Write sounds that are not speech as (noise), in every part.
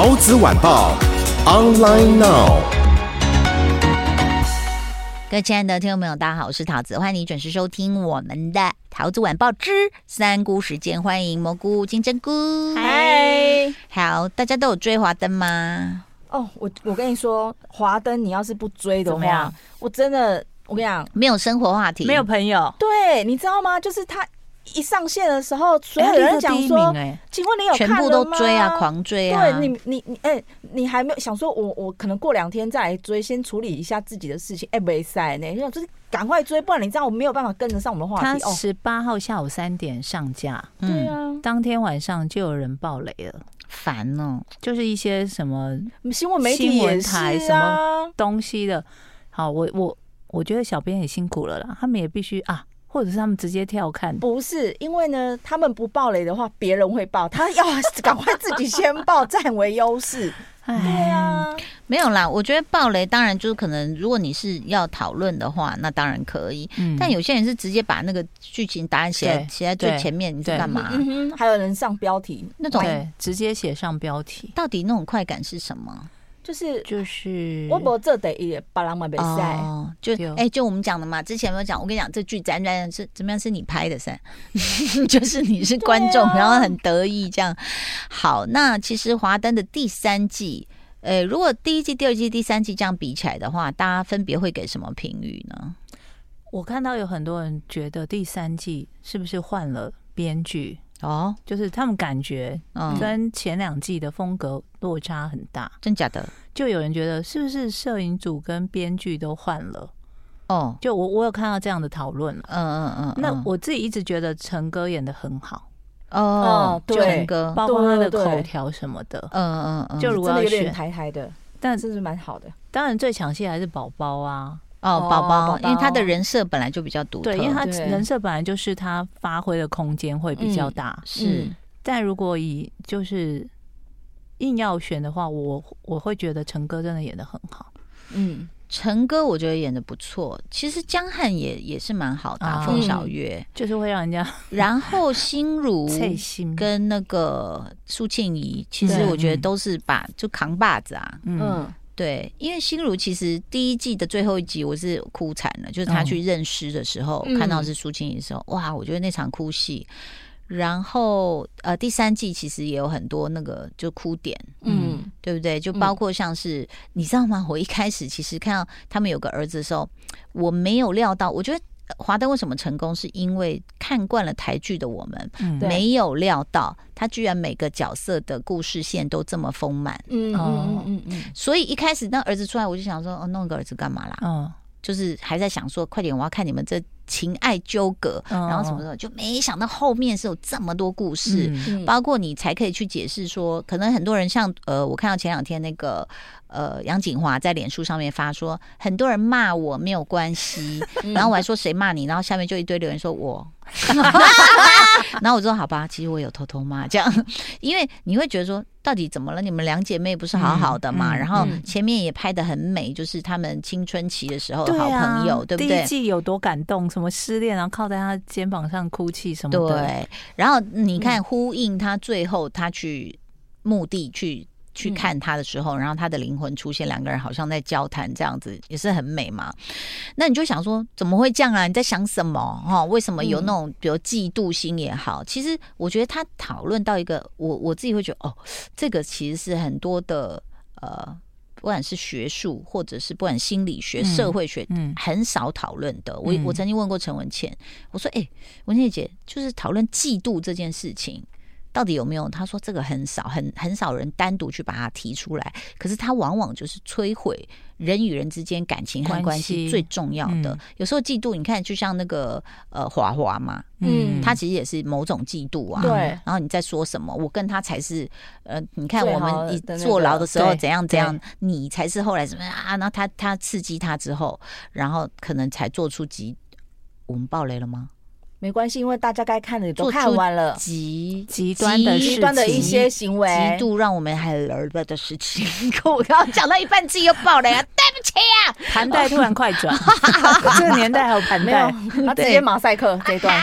陶子晚报，online now。各位亲爱的听众朋友，大家好，我是桃子，欢迎你准时收听我们的桃子晚报之三姑时间。欢迎蘑菇、金针菇，嗨，好，大家都有追华灯吗？哦，我我跟你说，华灯你要是不追的话，我真的，我跟你讲，没有生活话题，没有朋友，对，你知道吗？就是他。一上线的时候，所有人讲说：“欸、请问你有看了吗？”全部都追啊，狂追啊！对你，你，你，哎、欸，你还没有想说我，我我可能过两天再来追，先处理一下自己的事情。哎、欸，没赛呢，就是赶快追，不然你这样我没有办法跟得上我们的话题。他十八号下午三点上架，嗯、对啊，当天晚上就有人爆雷了，烦哦！就是一些什么新闻媒体、新闻台什么东西的。好，我我我觉得小编也辛苦了啦，他们也必须啊。或者是他们直接跳看，不是因为呢，他们不爆雷的话，别人会爆，他要 (laughs) 赶快自己先爆，占为优势。对啊，没有啦，我觉得爆雷当然就是可能，如果你是要讨论的话，那当然可以。嗯，但有些人是直接把那个剧情答案写写在最前面，你是干嘛？嗯哼，还有人上标题那种，对，直接写上标题，到底那种快感是什么？就是就是，我不这得也巴拉马比赛，就哎、欸，就我们讲的嘛，之前有没有讲？我跟你讲，这剧咱咱是怎么样？是你拍的噻，(laughs) 就是你是观众，啊、然后很得意这样。好，那其实华灯的第三季，呃、欸，如果第一季、第二季、第三季这样比起来的话，大家分别会给什么评语呢？我看到有很多人觉得第三季是不是换了编剧？哦，就是他们感觉跟前两季的风格落差很大，真假的？就有人觉得是不是摄影组跟编剧都换了？哦，就我我有看到这样的讨论。嗯嗯嗯。那我自己一直觉得陈哥演的很好。哦，对，成哥，包括他的口条什么的。嗯嗯嗯。就如果要选台台的，但是是蛮好的。当然最抢戏还是宝宝啊。哦，宝宝，因为他的人设本来就比较独特，对，因为他人设本来就是他发挥的空间会比较大，是。但如果以就是硬要选的话，我我会觉得陈哥真的演的很好。嗯，陈哥我觉得演的不错。其实江汉也也是蛮好的，风小月就是会让人家。然后 (laughs) 心。如跟那个苏庆怡，其实我觉得都是把就扛把子啊，嗯。对，因为心如其实第一季的最后一集我是哭惨了，就是他去认尸的时候，看到是苏青怡的时候，哇，我觉得那场哭戏。然后呃，第三季其实也有很多那个就哭点，嗯，对不对？就包括像是你知道吗？我一开始其实看到他们有个儿子的时候，我没有料到，我觉得。华灯为什么成功？是因为看惯了台剧的我们，嗯、没有料到他居然每个角色的故事线都这么丰满。嗯嗯嗯嗯，所以一开始那儿子出来，我就想说，哦，弄个儿子干嘛啦？嗯，就是还在想说，快点，我要看你们这。情爱纠葛，然后什么什么，就没想到后面是有这么多故事，嗯、包括你才可以去解释说，可能很多人像呃，我看到前两天那个呃杨景华在脸书上面发说，很多人骂我没有关系，(laughs) 然后我还说谁骂你，然后下面就一堆留言说我。(laughs) 然后我说好吧，其实我有偷偷骂这样，因为你会觉得说到底怎么了？你们两姐妹不是好好的嘛？嗯嗯、然后前面也拍的很美，就是他们青春期的时候的好朋友，对，不对？第一季有多感动？什么失恋然后靠在他肩膀上哭泣什么的？对。然后你看呼应他最后他去墓地去。去看他的时候，然后他的灵魂出现，两个人好像在交谈，这样子也是很美嘛。那你就想说，怎么会这样啊？你在想什么？哈，为什么有那种比如嫉妒心也好？其实我觉得他讨论到一个，我我自己会觉得，哦，这个其实是很多的呃，不管是学术或者是不管心理学、社会学，嗯，很少讨论的。我我曾经问过陈文茜，我说，哎，文茜姐，就是讨论嫉妒这件事情。到底有没有？他说这个很少，很很少人单独去把它提出来。可是他往往就是摧毁人与人之间感情和关系最重要的。嗯、有时候嫉妒，你看就像那个呃华华嘛，嗯，他其实也是某种嫉妒啊。对。然后你在说什么？我跟他才是呃，你看我们一坐牢的时候怎样怎样，你才是后来怎么样啊？然后他他刺激他之后，然后可能才做出极。我们爆雷了吗？没关系，因为大家该看的也都看完了。极极端的极端的一些行为，极度让我们还儿子的事情。(laughs) 我刚刚讲到一半，自己又爆雷啊！(laughs) 对不起啊，盘带突然快转，(laughs) 这个年代还有盘带，他直接马赛克这一段。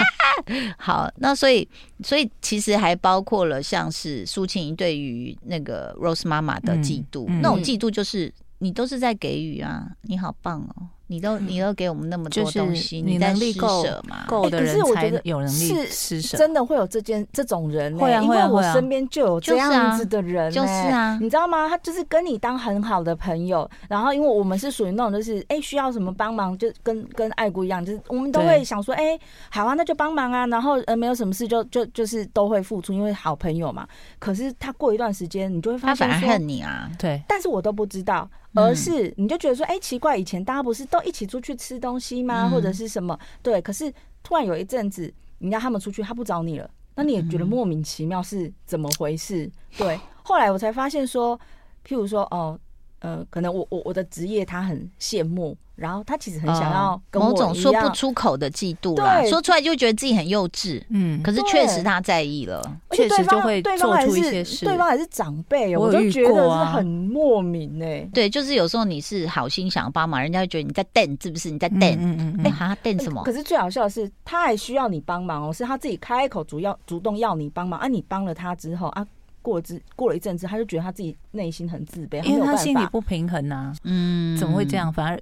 好，那所以所以其实还包括了像是苏庆仪对于那个 Rose 妈妈的嫉妒，嗯嗯、那种嫉妒就是你都是在给予啊，你好棒哦。你都你都给我们那么多东西，你能力够够的人才有能力施舍。真的会有这件这种人，会啊，因为我身边就有这样子的人，就是啊，你知道吗？他就是跟你当很好的朋友，然后因为我们是属于那种就是哎需要什么帮忙，就跟跟爱姑一样，就是我们都会想说哎好啊，那就帮忙啊，然后呃没有什么事就就就是都会付出，因为好朋友嘛。可是他过一段时间，你就会发现他反而恨你啊，对，但是我都不知道。而是你就觉得说，哎、欸，奇怪，以前大家不是都一起出去吃东西吗？或者是什么？对，可是突然有一阵子，你让他们出去，他不找你了，那你也觉得莫名其妙，是怎么回事？(sighs) 对，后来我才发现说，譬如说，哦，呃，可能我我我的职业他很羡慕。然后他其实很想要跟我、呃、某种说不出口的嫉妒啦，对说出来就觉得自己很幼稚。嗯，可是确实他在意了，确实就会做出一些事。对方还是长辈，我就觉得是很莫名哎、欸。对，就是有时候你是好心想要帮忙，人家会觉得你在瞪，是不是？你在瞪？嗯嗯哎，哈，瞪什么？可是最好笑的是，他还需要你帮忙哦，是他自己开口主要主动要你帮忙啊。你帮了他之后啊，过了之过了一阵子，他就觉得他自己内心很自卑，因为他心里不平衡呐。嗯，怎么会这样？反而。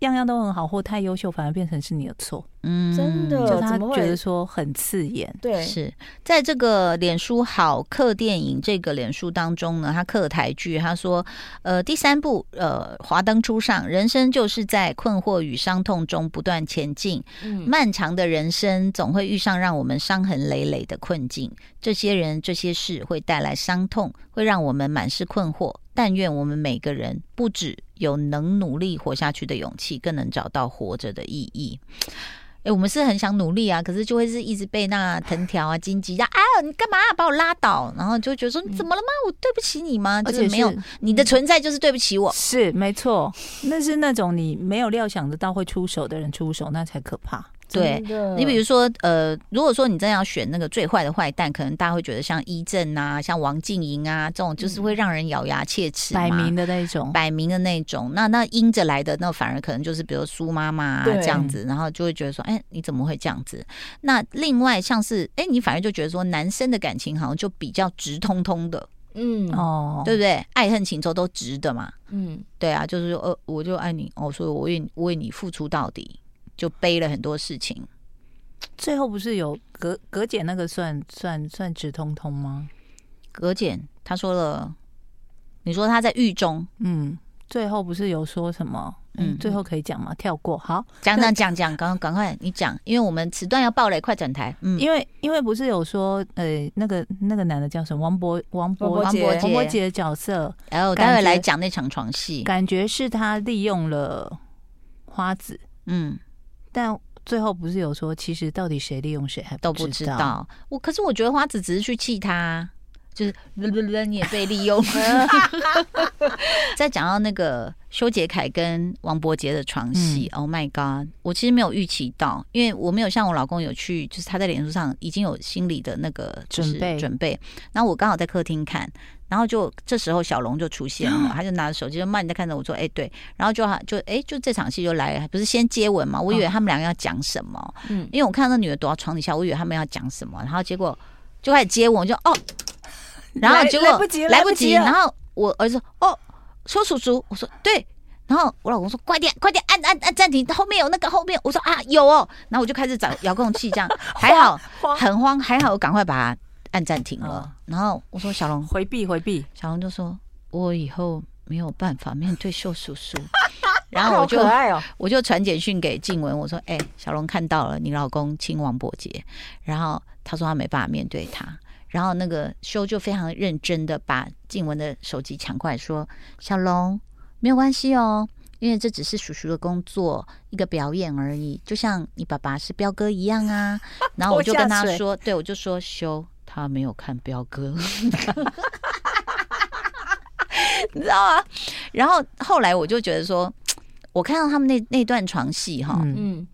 样样都很好，或太优秀，反而变成是你的错。嗯，真的，就他觉得说很刺眼。对，是在这个脸书好客电影这个脸书当中呢，他客台剧，他说，呃，第三部，呃，华灯初上，人生就是在困惑与伤痛中不断前进。嗯，漫长的人生总会遇上让我们伤痕累累的困境，这些人、这些事会带来伤痛，会让我们满是困惑。但愿我们每个人不只有能努力活下去的勇气，更能找到活着的意义。哎，我们是很想努力啊，可是就会是一直被那藤条啊、荆棘啊，哎呦，你干嘛把我拉倒？然后就觉得说，你怎么了吗？我对不起你吗？就是没有你的存在，就是对不起我。是没错，那是那种你没有料想得到会出手的人出手，那才可怕。对，你比如说，呃，如果说你真的要选那个最坏的坏蛋，可能大家会觉得像伊正啊，像王静莹啊这种，就是会让人咬牙切齿、摆明的那种，摆明的那种。那那阴着来的，那反而可能就是比如苏妈妈啊这样子，然后就会觉得说，哎，你怎么会这样子？那另外像是，哎，你反而就觉得说，男生的感情好像就比较直通通的，嗯哦，对不对？爱恨情仇都直的嘛，嗯，对啊，就是说，呃，我就爱你哦，所以我为我为你付出到底。就背了很多事情，最后不是有葛葛俭那个算算算直通通吗？葛俭他说了，你说他在狱中，嗯，最后不是有说什么？嗯，最后可以讲吗？跳过，好，讲讲讲讲，赶赶快你讲，因为我们此段要爆雷，快转台。嗯，因为因为不是有说，呃，那个那个男的叫什么？王博王博王博王博杰的角色，然后待会来讲那场床戏，感觉是他利用了花子，嗯。但最后不是有说，其实到底谁利用谁还都不知道。我可是我觉得花子只是去气他，就是 (laughs) 你也被利用。(laughs) 再讲到那个修杰楷跟王柏杰的床戏，嗯，Oh my God！我其实没有预期到，因为我没有像我老公有去，就是他在脸书上已经有心理的那个准备准备。然后我刚好在客厅看。然后就这时候小龙就出现了，(gasps) 他就拿着手机就慢慢在看着我说：“哎，对。”然后就就哎，就这场戏就来，不是先接吻嘛？我以为他们两个要讲什么，嗯，因为我看到那女的躲到床底下，我以为他们要讲什么，然后结果就开始接吻，我就哦，(laughs) 然后结果来不及，来不及，然后我儿子：“哦，说叔叔。”我说：“对。”然后我老公说：“快点，快点，按按按暂停，后面有那个后面。”我说：“啊，有哦。”然后我就开始找遥控器，这样 (laughs) 还好，很慌，还好，我赶快把它。按暂停了，然后我说小龙回避回避，小龙就说我以后没有办法面对秀叔叔，(laughs) 然后我就我就传简讯给静雯，我说哎、欸，小龙看到了你老公亲王伯杰，然后他说他没办法面对他，然后那个修就非常认真的把静雯的手机抢过来说：“小龙，没有关系哦，因为这只是叔叔的工作，一个表演而已，就像你爸爸是彪哥一样啊。(laughs) ”然后我就跟他说：“对，我就说修他没有看彪哥，(laughs) 你知道吗？”然后后来我就觉得说，我看到他们那那段床戏哈，嗯。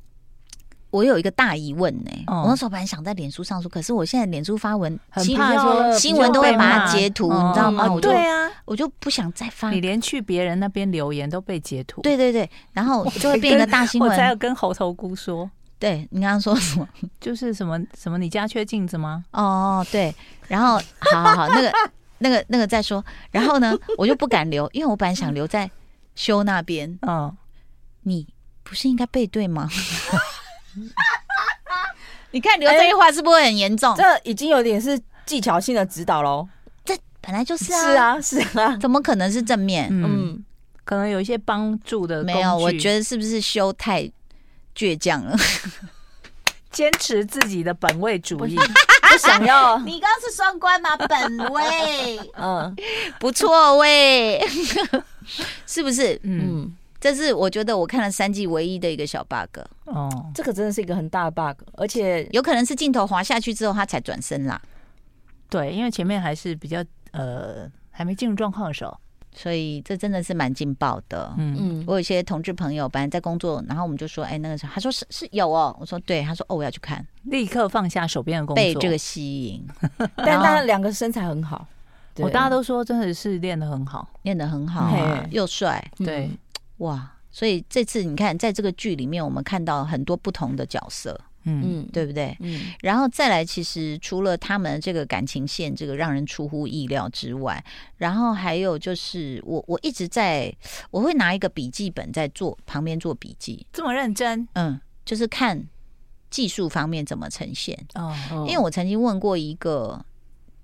我有一个大疑问呢、欸，哦、我那时候本来想在脸书上说，可是我现在脸书发文，很怕说新闻都会把它截图，你知道吗？哦、对啊，我就不想再发。你连去别人那边留言都被截图，对对对，然后就会变一个大新闻。我才要跟猴头菇说，对你刚刚说什么？(laughs) 就是什么什么？你家缺镜子吗？哦，对，然后好好好，那个 (laughs) 那个那个再说，然后呢，我就不敢留，因为我本来想留在修那边。嗯，你不是应该背对吗？(laughs) (laughs) 你看留这句话是不是很严重？这已经有点是技巧性的指导喽。这本来就是啊，是啊，是啊，怎么可能是正面？嗯，可能有一些帮助的。没有，我觉得是不是修太倔强了？坚持自己的本位主义，不想要。(laughs) 你刚刚是双关吗？本位，嗯，不错喂，(laughs) 是不是？嗯。这是我觉得我看了三季唯一的一个小 bug 哦，这个真的是一个很大的 bug，而且有可能是镜头滑下去之后他才转身啦。对，因为前面还是比较呃还没进入状况的时候，所以这真的是蛮劲爆的。嗯。嗯，我有一些同志朋友本来在工作，然后我们就说，哎，那个时候他说是是有哦，我说对，他说哦我要去看，立刻放下手边的工作，被这个吸引。(laughs) 但他两个身材很好，(laughs) 我大家都说真的是练得很好，练得很好，又帅，对。哇，所以这次你看，在这个剧里面，我们看到很多不同的角色，嗯，对不对？嗯，然后再来，其实除了他们这个感情线，这个让人出乎意料之外，然后还有就是，我我一直在，我会拿一个笔记本在做旁边做笔记，这么认真，嗯，就是看技术方面怎么呈现哦。因为我曾经问过一个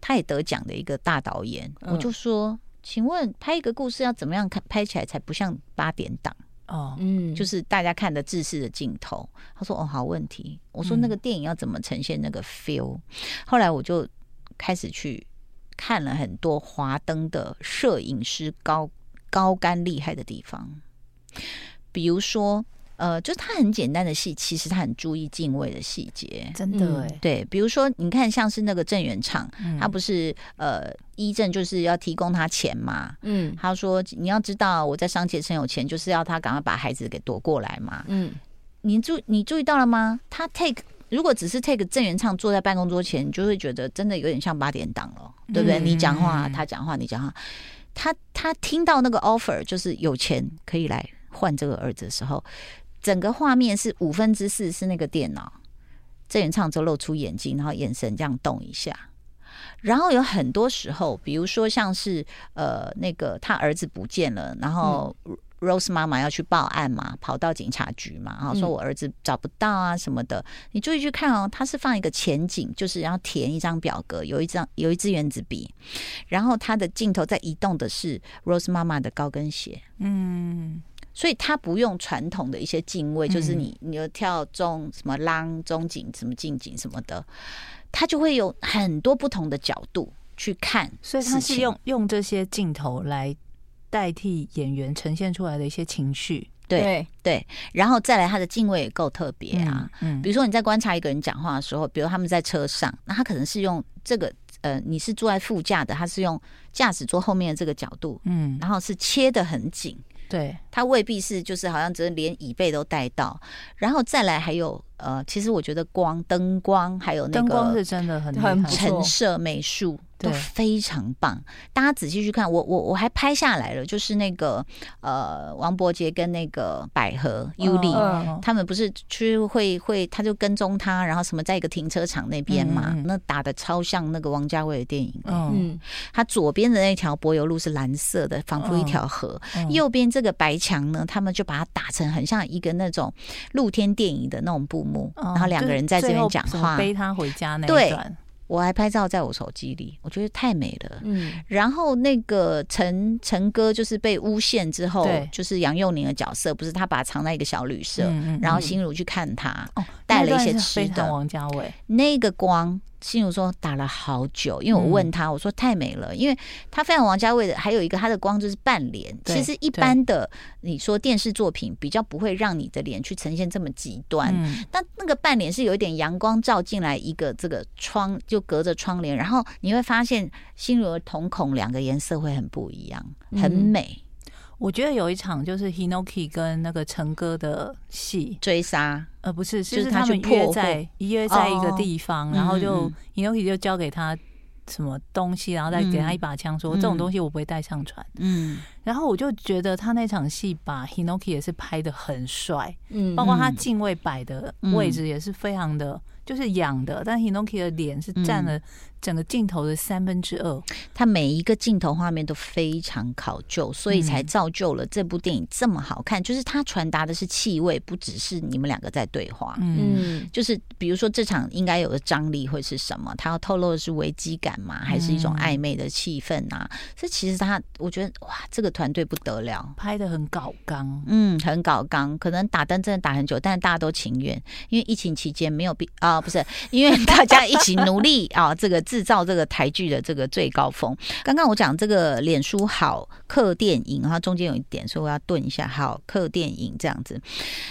他也得奖的一个大导演，我就说。请问拍一个故事要怎么样看拍起来才不像八点档哦？嗯，就是大家看的制式的镜头。他说：“哦，好问题。”我说：“那个电影要怎么呈现那个 feel？” 后来我就开始去看了很多华灯的摄影师高高干厉害的地方，比如说。呃，就是他很简单的戏，其实他很注意敬畏的细节，真的。对，比如说你看，像是那个郑元畅，嗯、他不是呃，医正就是要提供他钱嘛，嗯，他说你要知道我在商界很有钱，就是要他赶快把孩子给夺过来嘛，嗯，你注你注意到了吗？他 take 如果只是 take 郑元畅坐在办公桌前，你就会觉得真的有点像八点档了，对不对？嗯、你讲话，他讲话，你讲话，他他听到那个 offer 就是有钱可以来换这个儿子的时候。整个画面是五分之四是那个电脑，郑元畅就露出眼睛，然后眼神这样动一下，然后有很多时候，比如说像是呃那个他儿子不见了，然后 Rose 妈妈要去报案嘛，跑到警察局嘛，然后说我儿子找不到啊什么的，你注意去看哦，他是放一个前景，就是要填一张表格，有一张有一支原子笔，然后他的镜头在移动的是 Rose 妈妈的高跟鞋，嗯。所以他不用传统的一些敬畏，就是你你要跳中什么浪中景什么近景什么的，他就会有很多不同的角度去看。所以他是用用这些镜头来代替演员呈现出来的一些情绪。对对，然后再来他的敬畏也够特别啊。嗯，比如说你在观察一个人讲话的时候，比如他们在车上，那他可能是用这个呃，你是坐在副驾的，他是用驾驶座后面的这个角度，嗯，然后是切的很紧。对，他未必是，就是好像只是连椅背都带到，然后再来还有。呃，其实我觉得光、灯光还有那个灯光是真的很很陈设美术都非常棒。大家仔细去看，我我我还拍下来了，就是那个呃，王伯杰跟那个百合优丽，他们不是去会会，他就跟踪他，然后什么在一个停车场那边嘛，那打的超像那个王家卫的电影。嗯，他左边的那条柏油路是蓝色的，仿佛一条河；右边这个白墙呢，他们就把它打成很像一个那种露天电影的那种布幕。然后两个人在这边讲话，背他回家那一段，我还拍照在我手机里，我觉得太美了。嗯，然后那个陈陈哥就是被诬陷之后，就是杨佑宁的角色，不是他把他藏在一个小旅社，嗯然后心如去看他，带了一些吃的。王家卫那个光心如说打了好久，因为我问他，我说太美了，因为他非常王家卫的，还有一个他的光就是半脸。其实一般的你说电视作品比较不会让你的脸去呈现这么极端，但那个半脸是有一点阳光照进来，一个这个窗就隔着窗帘，然后你会发现心如的瞳孔两个颜色会很不一样，很美。我觉得有一场就是 Hinoki 跟那个陈哥的戏。追杀，呃，不是，就是他们约在约在一个地方，然后就 Hinoki 就交给他什么东西，然后再给他一把枪，说这种东西我不会带上船。嗯，然后我就觉得他那场戏把 Hinoki 也是拍的很帅，嗯，包括他镜位摆的位置也是非常的。就是仰的，但 Hinoki 的脸是占了整个镜头的三分之二。它每一个镜头画面都非常考究，所以才造就了这部电影这么好看。就是它传达的是气味，不只是你们两个在对话。嗯，就是比如说这场应该有的张力会是什么？他要透露的是危机感吗？还是一种暧昧的气氛啊？这其实他，我觉得哇，这个团队不得了，拍的很搞刚。嗯，很搞刚。可能打灯真的打很久，但是大家都情愿，因为疫情期间没有必啊。不是，因为大家一起努力啊，这个制造这个台剧的这个最高峰。刚刚我讲这个脸书好客电影，它中间有一点，所以我要顿一下。好客电影这样子，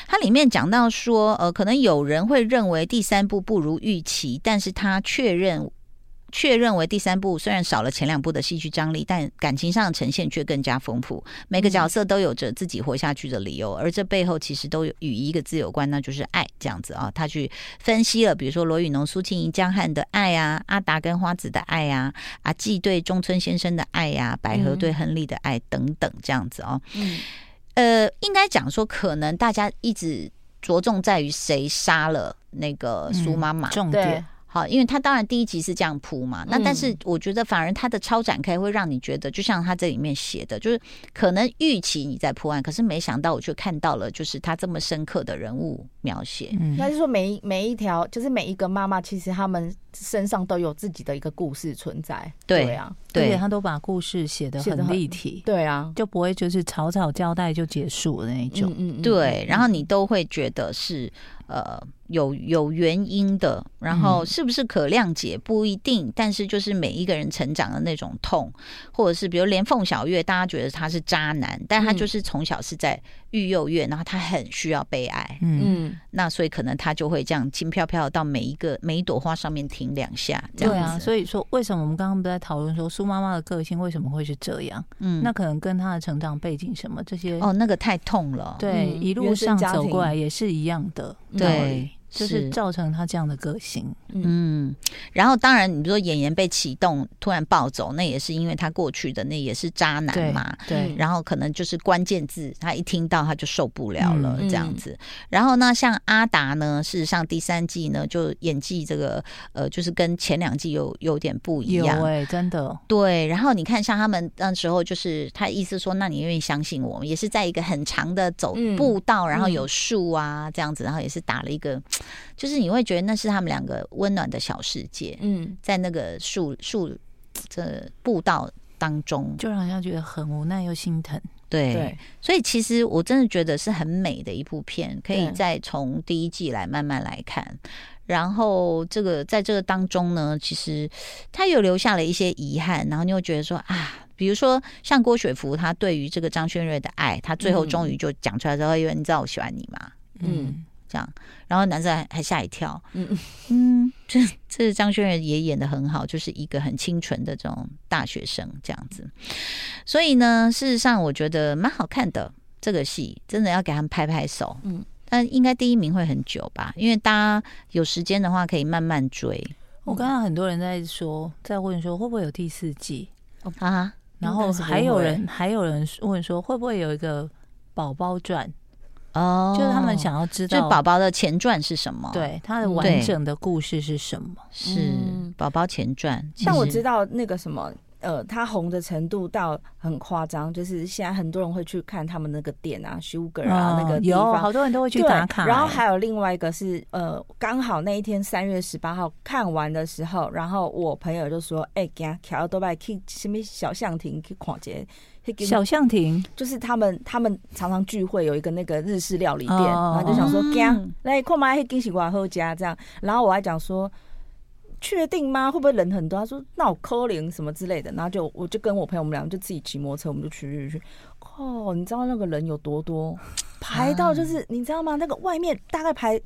它里面讲到说，呃，可能有人会认为第三部不如预期，但是他确认。却认为第三部虽然少了前两部的戏剧张力，但感情上的呈现却更加丰富。每个角色都有着自己活下去的理由，而这背后其实都有与一个字有关，那就是爱。这样子啊，他去分析了，比如说罗宇农、苏庆怡、江汉的爱啊，阿达跟花子的爱啊，阿纪对中村先生的爱呀，百合对亨利的爱等等，这样子哦。嗯，呃，应该讲说，可能大家一直着重在于谁杀了那个苏妈妈，重点。好，因为他当然第一集是这样铺嘛，那但是我觉得反而他的超展开会让你觉得，就像他这里面写的，就是可能预期你在破案，可是没想到我却看到了，就是他这么深刻的人物描写。嗯，那就是说每一每一条，就是每一个妈妈，其实他们身上都有自己的一个故事存在。对，对啊，对，他都把故事写的很立体。对啊，就不会就是草草交代就结束的那种。嗯嗯，对，然后你都会觉得是。呃，有有原因的，然后是不是可谅解不一定，但是就是每一个人成长的那种痛，或者是比如连凤小月，大家觉得他是渣男，但他就是从小是在育幼院，然后他很需要被爱，嗯，那所以可能他就会这样轻飘飘到每一个每一朵花上面停两下，这样。对啊，所以说为什么我们刚刚不在讨论说苏妈妈的个性为什么会是这样？嗯，那可能跟她的成长背景什么这些哦，那个太痛了，对，一路上走过来也是一样的。对，就是造成他这样的个性。嗯，然后当然，你比如说演员被启动突然暴走，那也是因为他过去的那也是渣男嘛。对，然后可能就是关键字，他一听到他就受不了了这样子。然后呢，像阿达呢，事实上第三季呢，就演技这个呃，就是跟前两季有有点不一样。哎，真的。对，然后你看，像他们那时候，就是他意思说，那你愿意相信我们，也是在一个很长的走步道，然后有树啊这样子，然后也是打了一个，就是你会觉得那是他们两个温暖的小世界，嗯，在那个树树这步道当中，就让人家觉得很无奈又心疼。对，对，所以其实我真的觉得是很美的一部片，可以再从第一季来慢慢来看。然后这个在这个当中呢，其实他有留下了一些遗憾，然后你又觉得说啊，比如说像郭雪芙，他对于这个张轩瑞的爱，他最后终于就讲出来之后，因为你知道我喜欢你吗？嗯。这样，然后男生还还吓一跳，嗯嗯，这这张轩睿也演的很好，就是一个很清纯的这种大学生这样子，所以呢，事实上我觉得蛮好看的这个戏，真的要给他们拍拍手，嗯，但应该第一名会很久吧，因为大家有时间的话可以慢慢追。我刚刚很多人在说，在问说会不会有第四季？啊？然后还有人还有人问说会不会有一个宝宝传？哦，就是他们想要知道，就宝宝的前传是什么？对，他的完整的故事是什么？是宝宝前传。像我知道那个什么，呃，他红的程度到很夸张，就是现在很多人会去看他们那个店啊，Sugar 啊，那个地方，好多人都会去打卡。然后还有另外一个是，呃，刚好那一天三月十八号看完的时候，然后我朋友就说：“哎，给他调都拜去什么小巷亭去逛街。”小象亭就是他们，他们常常聚会，有一个那个日式料理店，然后就想说，来，看嘛，还惊喜瓜喝家这样。然后我还讲说，确定吗？会不会人很多？他说那我扣零什么之类的，然后就我就跟我朋友我们俩就自己骑摩托车，我们就去去去。哦，你知道那个人有多多？排到就是、(laughs) 啊、你知道吗？那个外面大概排。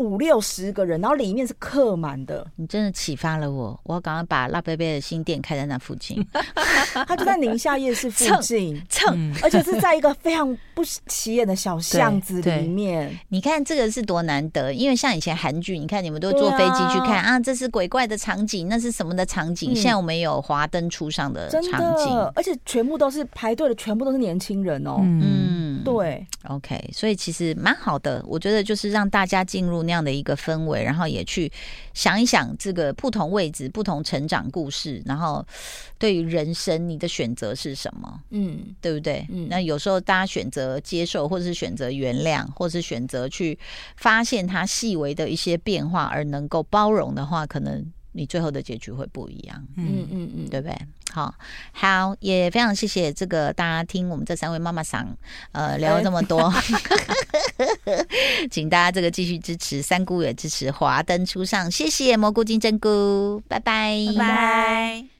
五六十个人，然后里面是客满的。你真的启发了我，我要赶快把辣贝贝的新店开在那附近。(laughs) 他就在宁夏夜市附近蹭，蹭，而且是在一个非常不起眼的小巷子里面。(laughs) 你看这个是多难得，因为像以前韩剧，你看你们都坐飞机去看啊，啊，这是鬼怪的场景，那是什么的场景？嗯、现在我们有华灯初上的场景，而且全部都是排队的，全部都是年轻人哦。嗯，对，OK，所以其实蛮好的，我觉得就是让大家进入。那样的一个氛围，然后也去想一想这个不同位置、不同成长故事，然后对于人生你的选择是什么？嗯，对不对？嗯，那有时候大家选择接受，或者是选择原谅，或是选择去发现它细微的一些变化，而能够包容的话，可能你最后的结局会不一样。嗯嗯嗯，对不对？好好，也非常谢谢这个大家听我们这三位妈妈桑呃聊了这么多，(laughs) (laughs) 请大家这个继续支持三姑，也支持华灯初上，谢谢蘑菇金针菇，拜拜，拜拜。